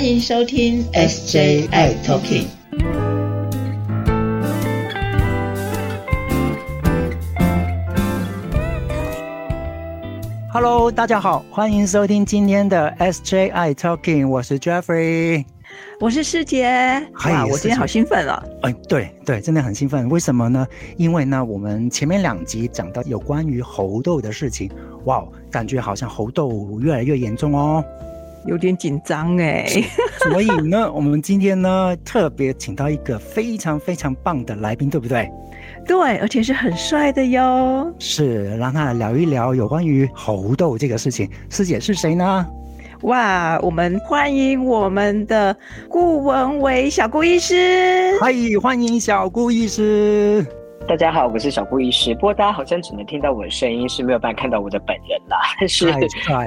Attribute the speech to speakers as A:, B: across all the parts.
A: 欢迎收听 SJI Talking。
B: Hello，大家好，欢迎收听今天的 SJI Talking，我是 Jeffrey，
C: 我是师姐。哇，我今天好兴奋了。
B: 哎，对对，真的很兴奋。为什么呢？因为呢，我们前面两集讲到有关于猴痘的事情，哇，感觉好像猴痘越来越严重哦，
C: 有点紧张哎。
B: 所以呢，我们今天呢特别请到一个非常非常棒的来宾，对不对？
C: 对，而且是很帅的哟。
B: 是，让他来聊一聊有关于猴痘这个事情。师姐是谁呢？
C: 哇，我们欢迎我们的顾文伟小顾医师。
B: 嗨，欢迎小顾医师。
D: 大家好，我是小顾医师。不过大家好像只能听到我的声音，是没有办法看到我的本人啦。是，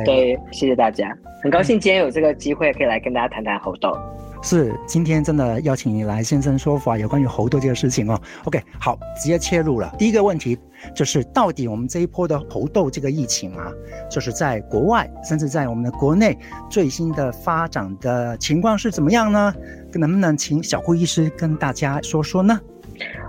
D: 对，谢谢大家，很高兴今天有这个机会可以来跟大家谈谈猴痘。
B: 是，今天真的邀请你来现身说法，有关于猴痘这个事情哦。OK，好，直接切入了。第一个问题就是，到底我们这一波的猴痘这个疫情啊，就是在国外，甚至在我们的国内最新的发展的情况是怎么样呢？能不能请小顾医师跟大家说说呢？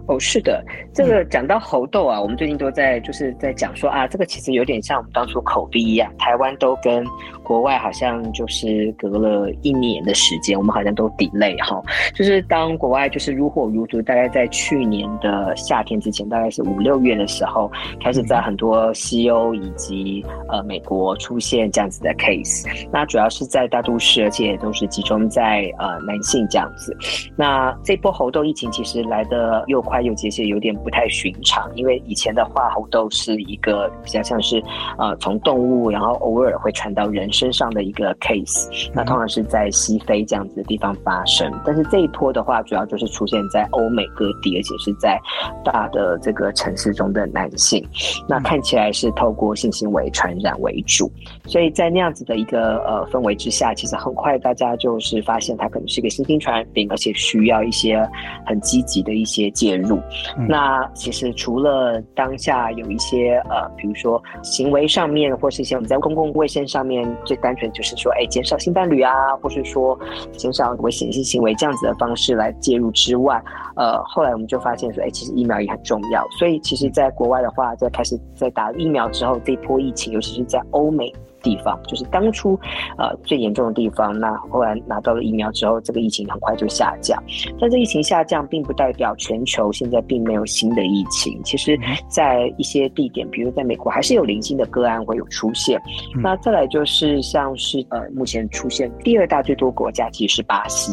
D: 哦，是的，这个讲到猴痘啊，我们最近都在就是在讲说啊，这个其实有点像我们当初口鼻一样，台湾都跟国外好像就是隔了一年的时间，我们好像都 delay 哈，就是当国外就是如火如荼，大概在去年的夏天之前，大概是五六月的时候，开始在很多西欧以及呃美国出现这样子的 case，那主要是在大都市，而且都是集中在呃男性这样子。那这波猴痘疫情其实来的又快。它有这些有点不太寻常，因为以前的话，猴痘是一个比较像是呃从动物，然后偶尔会传到人身上的一个 case。那通常是在西非这样子的地方发生，但是这一波的话，主要就是出现在欧美各地，而且是在大的这个城市中的男性。那看起来是透过性行为传染为主，所以在那样子的一个呃氛围之下，其实很快大家就是发现它可能是一个新兴传染病，而且需要一些很积极的一些介入。入，那其实除了当下有一些呃，比如说行为上面，或是一些我们在公共卫生上面，最单纯就是说，哎，减少性伴侣啊，或是说减少危险性行为这样子的方式来介入之外，呃，后来我们就发现说，哎，其实疫苗也很重要。所以其实，在国外的话，在开始在打疫苗之后，这一波疫情，尤其是在欧美。地方就是当初，呃最严重的地方。那后来拿到了疫苗之后，这个疫情很快就下降。但这疫情下降，并不代表全球现在并没有新的疫情。其实，在一些地点，比如在美国，还是有零星的个案会有出现。那再来就是像是呃，目前出现第二大最多国家，其实是巴西。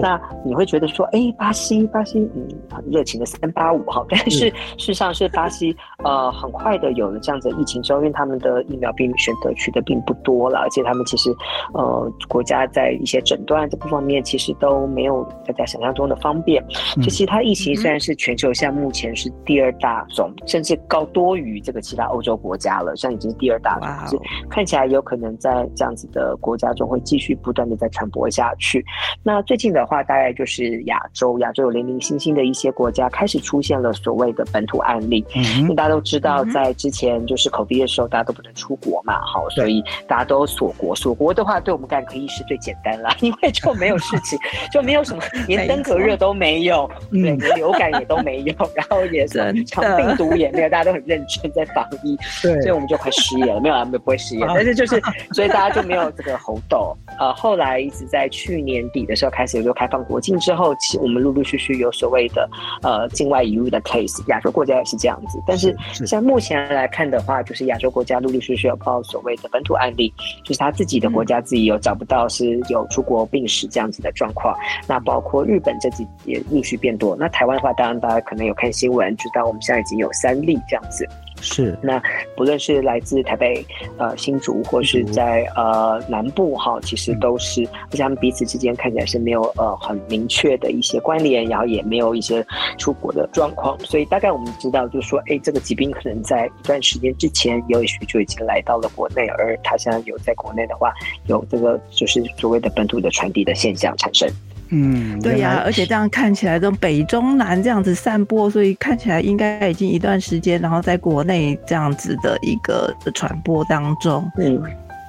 D: 那你会觉得说，哎，巴西，巴西，嗯，很热情的三八五哈。但是事实上是巴西，呃，很快的有了这样子疫情之后，因为他们的疫苗并选择取得。并不多了，而且他们其实，呃，国家在一些诊断这部方面其实都没有大家想象中的方便。就其他疫情虽然是全球现在目前是第二大种，甚至高多于这个其他欧洲国家了，像已经是第二大种，看起来有可能在这样子的国家中会继续不断的在传播下去。那最近的话，大概就是亚洲，亚洲有零零星星的一些国家开始出现了所谓的本土案例。因为大家都知道，在之前就是口鼻的时候，大家都不能出国嘛，好，所以。大家都锁国，锁国的话，对我们感染科医师最简单了，因为就没有事情，就没有什么，连登革热都没有，对，连流感也都没有，然后也是长病毒也没有，大家都很认真在防疫，
B: 对，
D: 所以我们就快失业了，没有啊，不会失业，但是就是，所以大家就没有这个猴痘。呃，后来一直在去年底的时候开始有开放国境之后，其我们陆陆续续有所谓的呃境外移入的 case，亚洲国家也是这样子，但是。像目前来看的话，就是亚洲国家陆陆续续有报所谓的本土案例，就是他自己的国家自己有找不到是有出国病史这样子的状况。那包括日本这几也陆续变多。那台湾的话，当然大家可能有看新闻，知道我们现在已经有三例这样子。
B: 是，
D: 那不论是来自台北、呃新竹，或是在呃南部哈，其实都是，而且他们彼此之间看起来是没有呃很明确的一些关联，然后也没有一些出国的状况，所以大概我们知道，就是说，哎，这个疾病可能在一段时间之前，也许就已经来到了国内，而它现在有在国内的话，有这个就是所谓的本土的传递的现象产生。
C: 嗯，对呀，而且这样看起来，这种北中南这样子散播，所以看起来应该已经一段时间，然后在国内这样子的一个传播当中。
D: 嗯，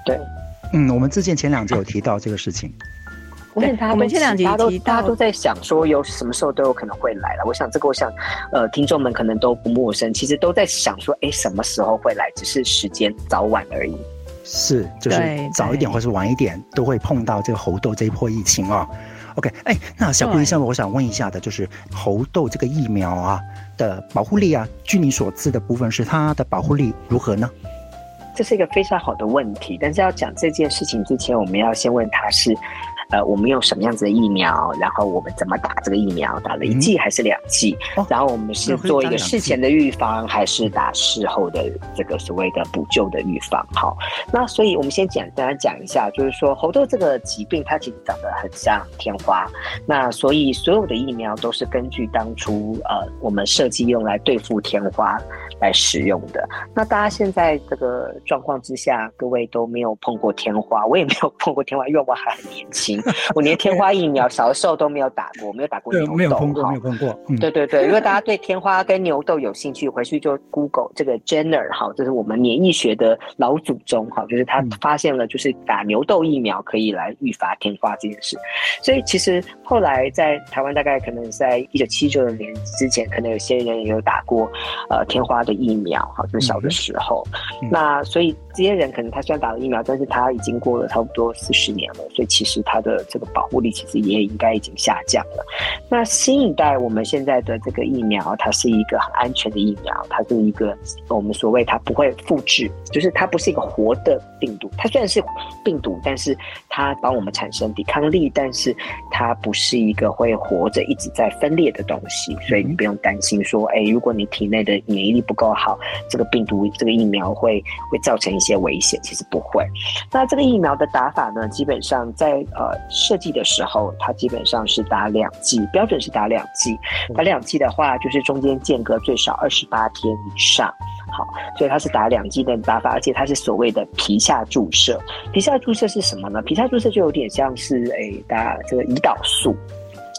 D: 对，
B: 嗯，我们之前前两集有提到这个事情。
D: 我想他
C: 我们前两集
D: 大家都大家都在想说有什么时候都有可能会来了。我想这个，我想呃，听众们可能都不陌生，其实都在想说，哎，什么时候会来？只是时间早晚而已。
B: 是，就是早一点或是晚一点，都会碰到这个猴痘这一波疫情哦。OK，哎，那小布医生，我想问一下的，就是猴痘这个疫苗啊的保护力啊，据你所知的部分是它的保护力如何呢？
D: 这是一个非常好的问题，但是要讲这件事情之前，我们要先问他是，呃，我们用什么样子的疫苗，然后我们怎么打这个疫苗，打了一剂还是两剂，
B: 哦
D: 然后我们是做一个事前的预防，还是打事后的这个所谓的补救的预防？好，那所以我们先简单讲一下，就是说猴痘这个疾病，它其实长得很像天花，那所以所有的疫苗都是根据当初呃我们设计用来对付天花来使用的。那大家现在这个状况之下，各位都没有碰过天花，我也没有碰过天花，因为我还很年轻，我连天花疫苗小的时候都没有打过，我没有打过牛痘，
B: 没有碰过，没有碰过。嗯，
D: 对对对，如果大家对天花跟牛痘有兴趣，回去就 Google 这个 Jenner 哈，这是我们免疫学的老祖宗哈，就是他
B: 嗯
D: 发现了就是打牛痘疫苗可以来预防天花这件事。所以其实后来在台湾大概可能在一九七九年之前，可能有些人也有打过呃天花的疫苗哈，就是小的时候。
B: 嗯
D: 那所以这些人可能他虽然打了疫苗，但是他已经过了差不多四十年了，所以其实他的这个保护力其实也应该已经下降了。那新一代我们现在的这个疫苗，它是一个很安全的疫苗，它是一个我们所谓它不会复制，就是它不是一个活的病毒。它虽然是病毒，但是它帮我们产生抵抗力，但是它不是一个会活着一直在分裂的东西，所以你不用担心说，哎，如果你体内的免疫力不够好，这个病毒这个疫苗会会造成些危险，其实不会。那这个疫苗的打法呢，基本上在呃设计的时候，它基本上是打两剂，标准是打两剂。打两剂的话，就是中间间隔最少二十八天以上。好，所以它是打两剂的打法，而且它是所谓的皮下注射。皮下注射是什么呢？皮下注射就有点像是诶打这个胰岛素。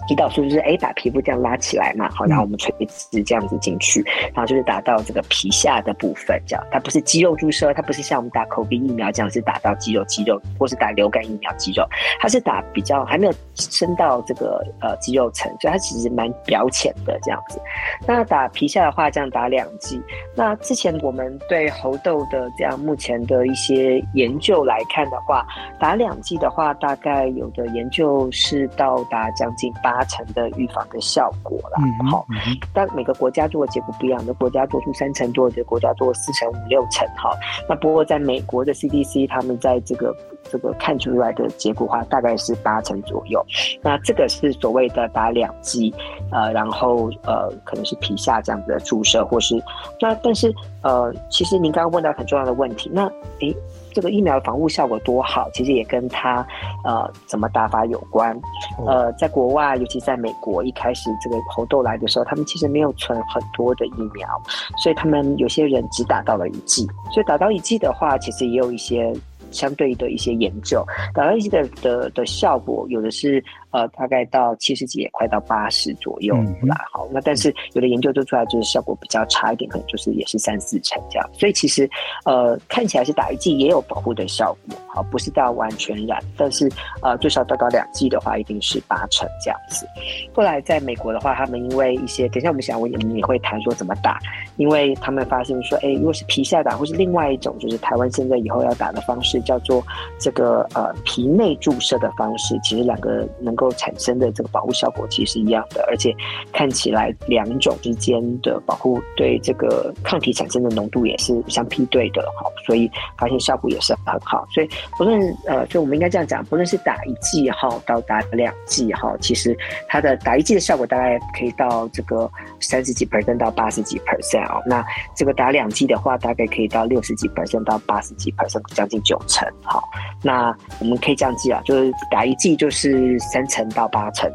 D: 胰岛素就是诶把皮肤这样拉起来嘛，好，然后我们垂直这样子进去，然后就是打到这个皮下的部分，这样它不是肌肉注射，它不是像我们打口鼻疫苗这样是打到肌肉肌肉，或是打流感疫苗肌肉，它是打比较还没有深到这个呃肌肉层，所以它其实蛮表浅的这样子。那打皮下的话，这样打两剂。那之前我们对猴痘的这样目前的一些研究来看的话，打两剂的话，大概有的研究是到达将近八成的预防的效果啦。
B: 嗯，
D: 好，但每个国家做的结果不一样，有的国家做出三成多，有的国家做四成五六成。哈，那不过在美国的 CDC 他们在这个这个看出来的结果的话，大概是八成左右。那这个是所谓的打两剂，呃，然后呃可能是皮下这样子的注射，或是那但是呃，其实您刚刚问到很重要的问题，那诶。这个疫苗的防护效果多好，其实也跟它呃怎么打法有关。
B: 哦
D: 呃，在国外，尤其在美国，一开始这个猴痘来的时候，他们其实没有存很多的疫苗，所以他们有些人只打到了一剂。所以打到一剂的话，其实也有一些相对的一些研究，打到一剂的的的效果，有的是呃大概到七十几，也快到八十左右啦。好，那但是有的研究做出来就是效果比较差一点，可能就是也是三四成这样。所以其实呃看起来是打一剂也有保护的效果，好，不是到完全染，但是呃最少到到两剂的话，一定是八成这样子。后来在美国的话，他们因为一些，等一下我们想我们也会谈说怎么打，因为他们发现说，哎，如果是皮下打，或是另外一种就是台湾现在以后要打的方式，叫做这个呃皮内注射的方式，其实两个能够产生的这个保护效果其实是一样的，而且看起来两种之间的保护对这个抗体产生的浓度也是相匹对的，好，所以发现效果也是很好。所以不论呃，就我们应该这样讲，不论是打一剂哈到打两剂哈，其实它的打一剂的效果大概可以到这个三十几 percent 到八十几 percent 哦。那这个打两剂的话，大概可以到六十几 percent 到八十几 percent，将近九成。好，那我们可以这样记啊，就是打一剂就是三成到八成，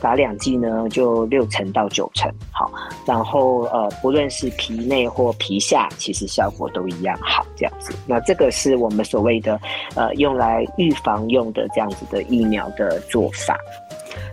D: 打两剂呢就六成到九成。好，然后呃，不论是皮内或皮下，其实效果都一样好，这样子。那这个是我们所谓的呃用来预防用的这样子的疫苗的做法。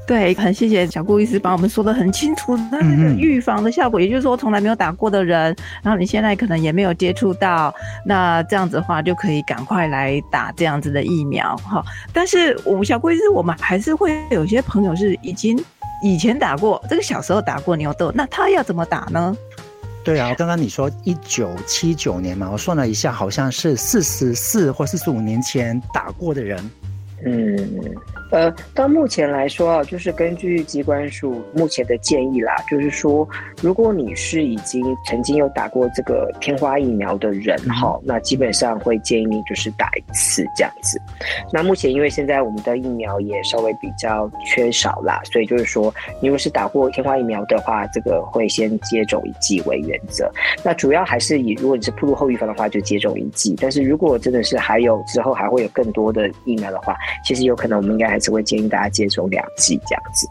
C: 对，很谢谢小顾医师帮我们说的很清楚，那那个预防的效果，也就是说从来没有打过的人，然后你现在可能也没有接触到，那这样子的话就可以赶快来打这样子的疫苗哈。但是我们小贵是，我们还是会有些朋友是已经以前打过，这个小时候打过牛痘，那他要怎么打呢？
B: 对啊，刚刚你说一九七九年嘛，我算了一下，好像是四十四或四十五年前打过的人。
D: 嗯。呃，到目前来说啊，就是根据机关署目前的建议啦，就是说，如果你是已经曾经有打过这个天花疫苗的人哈，那基本上会建议你就是打一次这样子。那目前因为现在我们的疫苗也稍微比较缺少啦，所以就是说，你如果是打过天花疫苗的话，这个会先接种一剂为原则。那主要还是以如果你是铺路后预防的话，就接种一剂。但是如果真的是还有之后还会有更多的疫苗的话，其实有可能我们应该还。是会建议大家接种两剂这样子。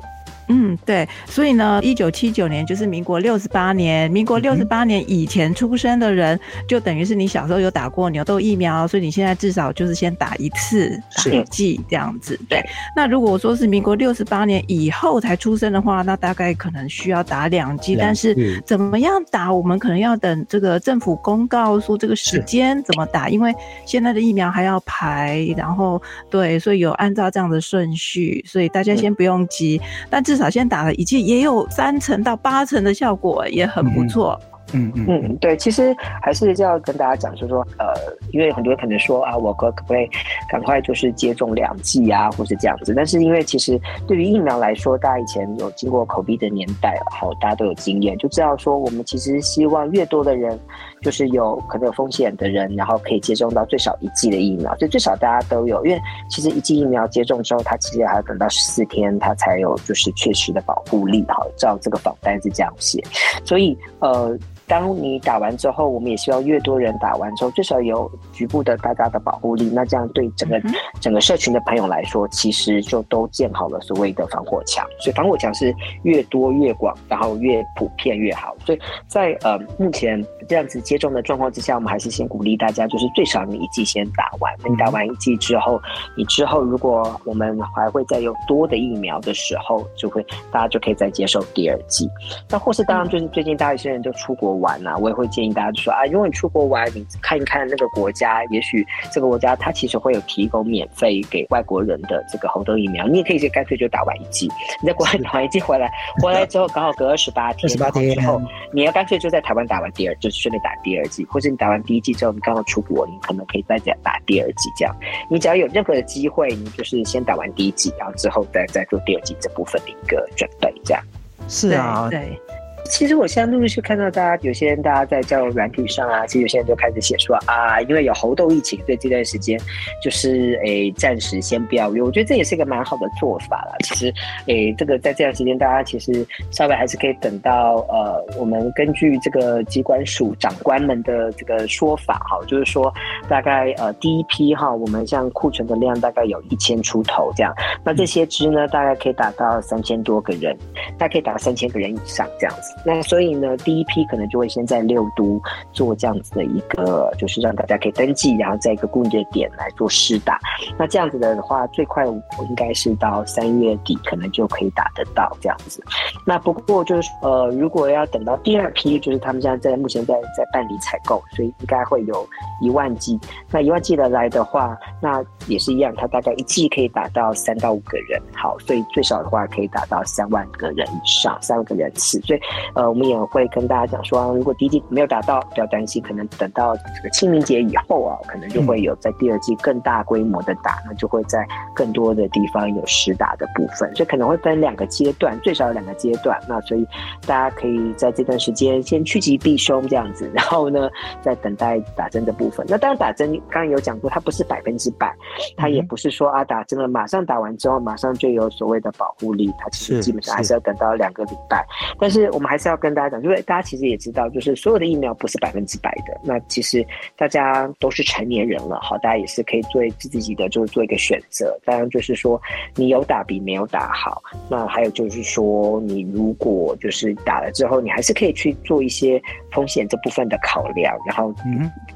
C: 嗯，对，所以呢，一九七九年就是民国六十八年，民国六十八年以前出生的人，就等于是你小时候有打过牛痘疫苗，所以你现在至少就是先打一次，打一剂这样子。对，那如果说是民国六十八年以后才出生的话，那大概可能需要打两剂，但是怎么样打，我们可能要等这个政府公告说这个时间怎么打，因为现在的疫苗还要排，然后对，所以有按照这样的顺序，所以大家先不用急，但至少先打了一剂，也有三成到八成的效果，也很不错。
D: 嗯嗯嗯，对，其实还是要跟大家讲，就是说，呃，因为很多人可能说啊，我可可不可以赶快就是接种两剂啊，或是这样子？但是因为其实对于疫苗来说，大家以前有经过口鼻的年代，好，大家都有经验，就知道说，我们其实希望越多的人，就是有可能有风险的人，然后可以接种到最少一剂的疫苗，就最少大家都有，因为其实一剂疫苗接种之后，它其实还要等到十四天，它才有就是确实的保护力，好，照这个访单是这样写，所以呃。当你打完之后，我们也希望越多人打完之后，至少有局部的大家的保护力。那这样对整个整个社群的朋友来说，其实就都建好了所谓的防火墙。所以防火墙是越多越广，然后越普遍越好。所以在呃目前这样子接种的状况之下，我们还是先鼓励大家，就是最少你一剂先打完。那你打完一剂之后，你之后如果我们还会再有多的疫苗的时候，就会大家就可以再接受第二剂。那或是当然就是最近大一些人就出国。玩啊，我也会建议大家就说啊，如果你出国玩，你看一看那个国家，也许这个国家它其实会有提供免费给外国人的这个猴痘疫苗，你也可以就干脆就打完一剂。你在国外打完一剂回来，回来之后刚好隔十八天，
B: 十八天
D: 之后，你要干脆就在台湾打完第二，就是顺便打第二剂，或者你打完第一剂之后，你刚好出国，你可能可以再再打第二剂。这样，你只要有任何的机会，你就是先打完第一剂，然后之后再再做第二剂这部分的一个准备。这样，
B: 是啊，
C: 对。
D: 其实我现在陆陆续看到大家有些人大家在交友软体上啊，其实有些人就开始写说啊，因为有猴痘疫情，所以这段时间就是诶暂时先不要约。我觉得这也是一个蛮好的做法啦。其实诶这个在这段时间，大家其实稍微还是可以等到呃我们根据这个机关署长官们的这个说法哈，就是说大概呃第一批哈，我们像库存的量大概有一千出头这样，那这些支呢大概可以打到三千多个人，大概可以打三千个人以上这样子。那所以呢，第一批可能就会先在六都做这样子的一个，就是让大家可以登记，然后在一个固定的点来做试打。那这样子的话，最快应该是到三月底，可能就可以打得到这样子。那不过就是呃，如果要等到第二批，就是他们现在在目前在在办理采购，所以应该会有一万剂。那一万剂的来的话，那也是一样，它大概一剂可以打到三到五个人。好，所以最少的话可以打到三万个人以上，三万个人次。所以。呃，我们也会跟大家讲说，如果第一季没有打到，不要担心，可能等到这个清明节以后啊，可能就会有在第二季更大规模的打，那就会在更多的地方有实打的部分，所以可能会分两个阶段，最少有两个阶段。那所以大家可以在这段时间先趋吉避凶这样子，然后呢，再等待打针的部分。那当然打针刚刚有讲过，它不是百分之百，它也不是说啊打针了马上打完之后马上就有所谓的保护力，它其实基本上还是要等到两个礼拜。但是我们还是要跟大家讲，就是大家其实也知道，就是所有的疫苗不是百分之百的。那其实大家都是成年人了，好，大家也是可以做自己的，就是做一个选择。当然，就是说你有打比没有打好。那还有就是说，你如果就是打了之后，你还是可以去做一些风险这部分的考量，然后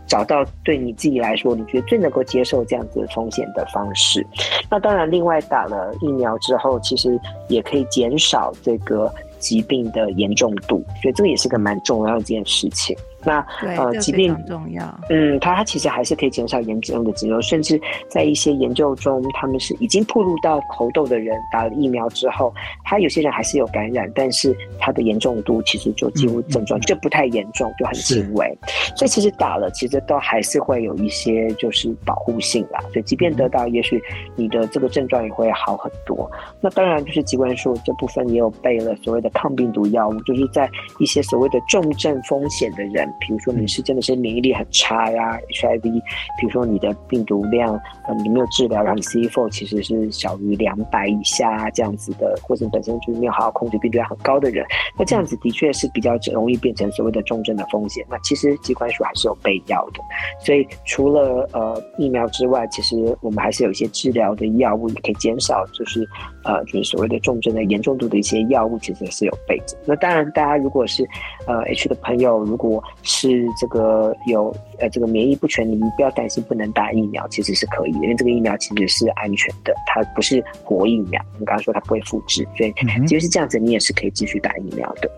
D: 找到对你自己来说你觉得最能够接受这样子的风险的方式。那当然，另外打了疫苗之后，其实也可以减少这个疾病的严重度，所以这个也是个蛮重要的一件事情。那
C: 呃，疾病重要，
D: 嗯，它它其实还是可以减少炎症的肌瘤，甚至在一些研究中，他们是已经暴露到猴痘的人打了疫苗之后，他有些人还是有感染，但是他的严重度其实就几乎症状就不太严重，就很轻微。所以其实打了，其实都还是会有一些就是保护性啦。所以即便得到，也许你的这个症状也会好很多。那当然就是疾管署这部分也有备了所谓的抗病毒药物，就是在一些所谓的重症风险的人。比如说你是真的是免疫力很差呀，HIV，比如说你的病毒量呃你没有治疗，然后你 CD4 其实是小于两百以下这样子的，或者本身就是没有好好控制病毒量很高的人，那这样子的确是比较容易变成所谓的重症的风险。那其实机关署还是有备药的，所以除了呃疫苗之外，其实我们还是有一些治疗的药物，也可以减少就是呃就是所谓的重症的严重度的一些药物，其实也是有备着。那当然，大家如果是呃 H 的朋友，如果是这个有呃这个免疫不全，你们不要担心不能打疫苗，其实是可以的，因为这个疫苗其实是安全的，它不是活疫苗。你刚刚说它不会复制，所以其实是这样子，你也是可以继续打疫苗的。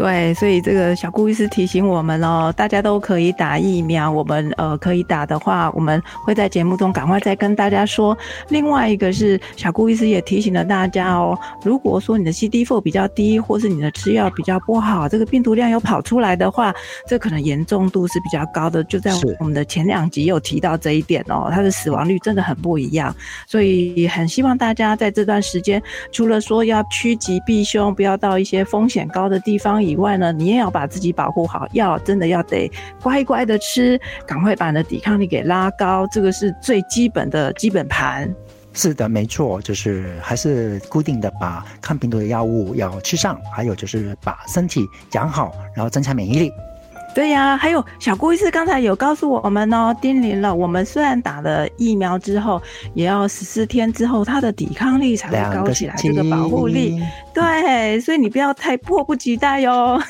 C: 对，所以这个小顾医师提醒我们哦，大家都可以打疫苗。我们呃可以打的话，我们会在节目中赶快再跟大家说。另外一个是小顾医师也提醒了大家哦，如果说你的 CD4 比较低，或是你的吃药比较不好，这个病毒量有跑出来的话，这可能严重度是比较高的。就在我们的前两集有提到这一点哦，它的死亡率真的很不一样。所以很希望大家在这段时间，除了说要趋吉避凶，不要到一些风险高的地方。以以外呢，你也要把自己保护好，药真的要得乖乖的吃，赶快把你的抵抗力给拉高，这个是最基本的基本盘。
B: 是的，没错，就是还是固定的把抗病毒的药物要吃上，还有就是把身体养好，然后增强免疫力。
C: 对呀，还有小顾医师刚才有告诉我们哦，叮咛了，我们虽然打了疫苗之后，也要十四天之后，它的抵抗力才会高起来，这个保护力。对，所以你不要太迫不及待哟。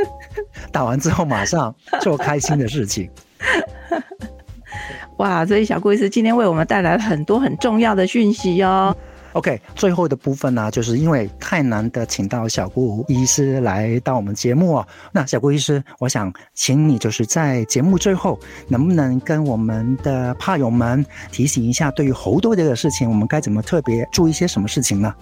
B: 打完之后马上做开心的事情。
C: 哇，所以小顾医师今天为我们带来了很多很重要的讯息哦。
B: OK，最后的部分呢，就是因为太难得请到小顾医师来到我们节目哦。那小顾医师，我想请你就是在节目最后，能不能跟我们的怕友们提醒一下，对于猴痘这个事情，我们该怎么特别注意些什么事情呢？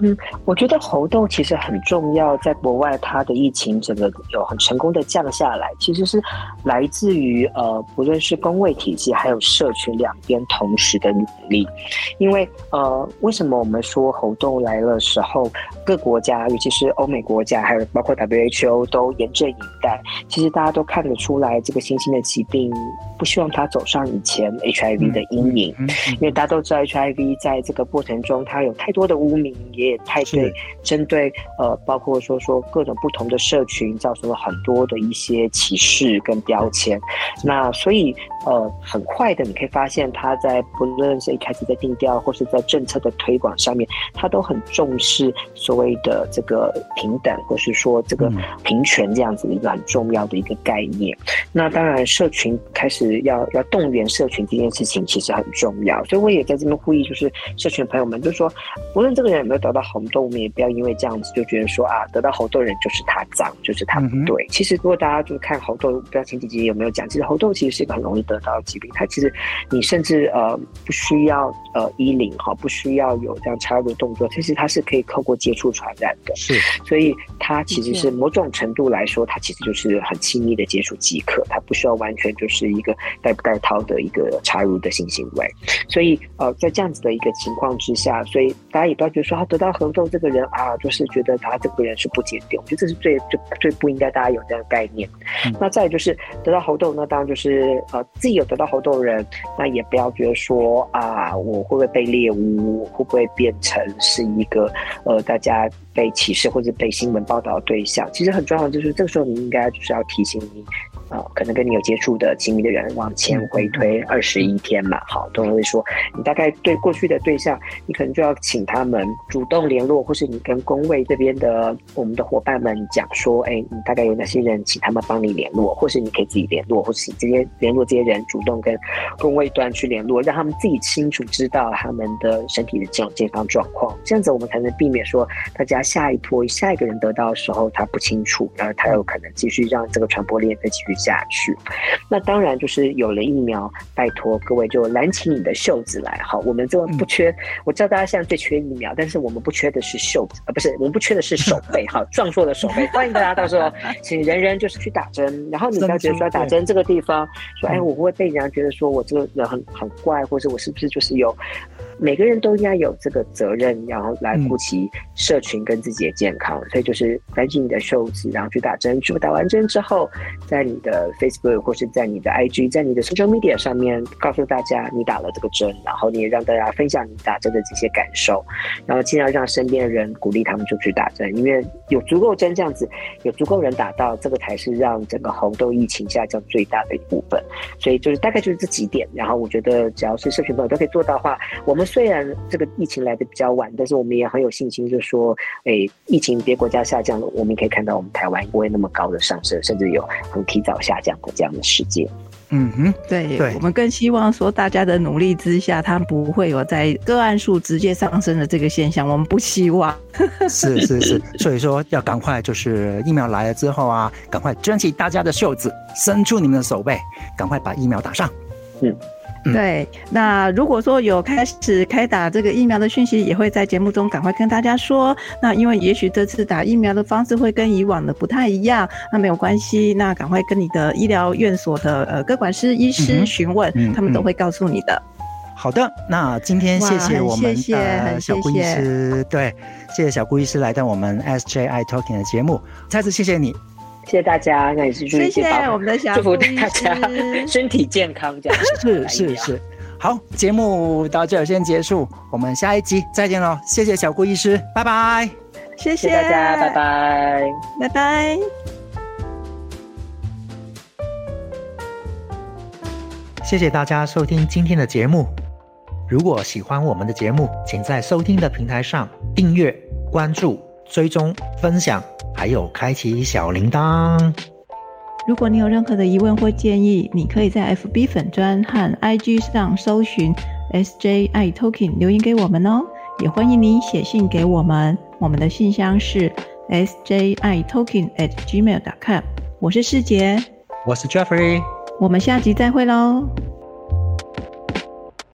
D: 嗯，我觉得猴痘其实很重要，在国外它的疫情整个有很成功的降下来，其实是来自于呃，不论是工位体系还有社群两边同时的努力。因为呃，为什么我们说猴痘来了时候，各国家尤其是欧美国家，还有包括 WHO 都严阵以待。其实大家都看得出来，这个新兴的疾病不希望它走上以前 HIV 的阴影，因为大家都知道 HIV 在这个过程中它有太多的污名。也太对，针对呃，包括说说各种不同的社群，造成了很多的一些歧视跟标签。那所以呃，很快的，你可以发现他在不论是一开始在定调，或是在政策的推广上面，他都很重视所谓的这个平等，或是说这个平权这样子的一个很重要的一个概念。那当然，社群开始要要动员社群这件事情其实很重要。所以我也在这边呼吁，就是社群朋友们，就是说，无论这个人有没有。得到红豆，我们也不要因为这样子就觉得说啊，得到红痘人就是他脏，就是他不对。其实如果大家就看红豆，不知道前几集有没有讲，其实红豆其实是一个很容易得到疾病。它其实你甚至呃不需要呃衣领哈，不需要有这样插入的动作，其实它是可以透过接触传染的。
B: 是，
D: 所以它其实是某种程度来说，它其实就是很亲密的接触即可，它不需要完全就是一个带不带套的一个插入的性行为。所以呃，在这样子的一个情况之下，所以大家也不要觉得说他得。到合作这个人啊，就是觉得他这个人是不检点，我觉得这是最最最不应该大家有这样的概念。那再就是得到喉痘，那当然就是呃自自己有得到好多人，那也不要觉得说啊，我会不会被猎污，会不会变成是一个呃大家被歧视或者被新闻报道的对象。其实很重要的就是这个时候你应该就是要提醒你。啊，可能跟你有接触的亲密的人往前回推二十一天嘛，好，都会说你大概对过去的对象，你可能就要请他们主动联络，或是你跟工位这边的我们的伙伴们讲说，哎，你大概有哪些人，请他们帮你联络，或是你可以自己联络，或是直接联络这些人，主动跟工位端去联络，让他们自己清楚知道他们的身体的这种健康状况，这样子我们才能避免说大家下一波下一个人得到的时候他不清楚，然后他有可能继续让这个传播链再继续。下去，那当然就是有了疫苗，拜托各位就揽起你的袖子来。好，我们这不缺，我知道大家现在最缺疫苗，但是我们不缺的是袖子，呃，不是，我们不缺的是手背。好，壮硕的手背，欢迎大家到时候，请人人就是去打针。然后你不要觉得说打针这个地方，说哎，我不会被人家觉得说我这个人很很怪，或者我是不是就是有。每个人都应该有这个责任，然后来顾及社群跟自己的健康，所以就是赶紧你的袖子，然后去打针。去打完针之后，在你的 Facebook 或是在你的 IG，在你的 social media 上面告诉大家你打了这个针，然后你也让大家分享你打针的这些感受，然后尽量让身边的人鼓励他们就去打针，因为有足够针这样子，有足够人打到，这个才是让整个红豆疫情下降最大的一部分。所以就是大概就是这几点，然后我觉得只要是社群朋友都可以做到的话，我们。虽然这个疫情来的比较晚，但是我们也很有信心，就是说，哎，疫情别国家下降了，我们可以看到我们台湾不会那么高的上升，甚至有很提早下降的这样的世界。
C: 嗯哼，对对，我们更希望说，大家的努力之下，它不会有在个案数直接上升的这个现象，我们不希望。
B: 是是是，所以说要赶快，就是疫苗来了之后啊，赶快卷起大家的袖子，伸出你们的手背，赶快把疫苗打上。嗯。
C: 对，那如果说有开始开打这个疫苗的讯息，也会在节目中赶快跟大家说。那因为也许这次打疫苗的方式会跟以往的不太一样，那没有关系，那赶快跟你的医疗院所的呃各管师医师询问，他们都会告诉你的。
B: 好的，那今天谢谢我们的小顾医师，对，谢谢小顾医师来到我们 SJI Talking 的节目，再次谢谢你。
D: 谢谢大家，那也是祝
C: 谢我们的小
D: 祝福大家 身体健康，这样
B: 是 是是。好，节目到这儿先结束，我们下一集再见喽！谢谢小顾医师，拜拜。
C: 谢谢
D: 大家，拜拜，
C: 拜拜。
B: 谢谢大家收听今天的节目。如果喜欢我们的节目，请在收听的平台上订阅、关注、追踪、分享。还有开启小铃铛。
C: 如果你有任何的疑问或建议，你可以在 FB 粉专和 IG 上搜寻 SJI Talking 留言给我们哦。也欢迎你写信给我们，我们的信箱是 SJI Talking at gmail.com。我是世杰，
B: 我是 Jeffrey，
C: 我们下集再会喽。